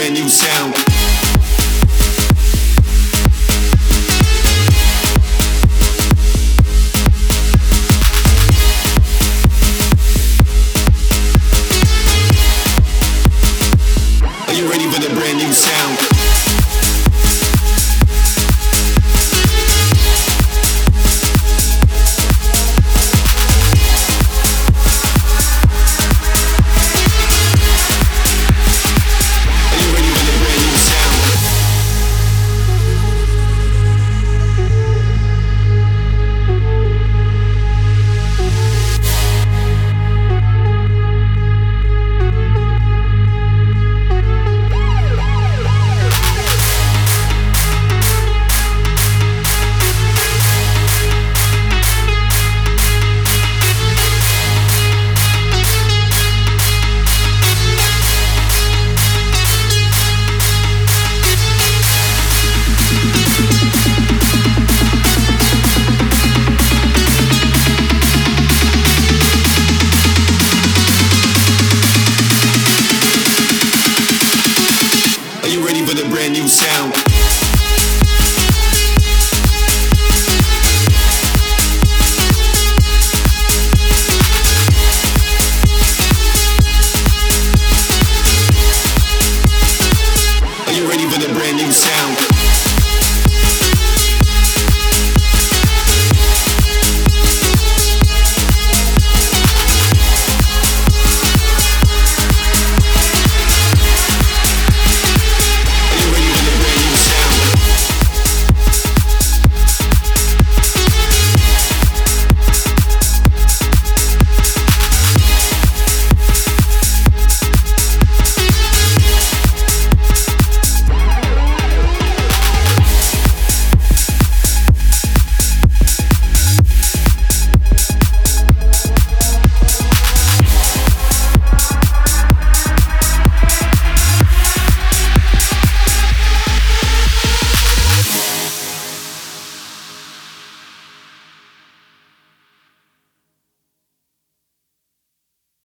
brand new sound. Are you ready for the brand new sound? Ready for the brand new sound?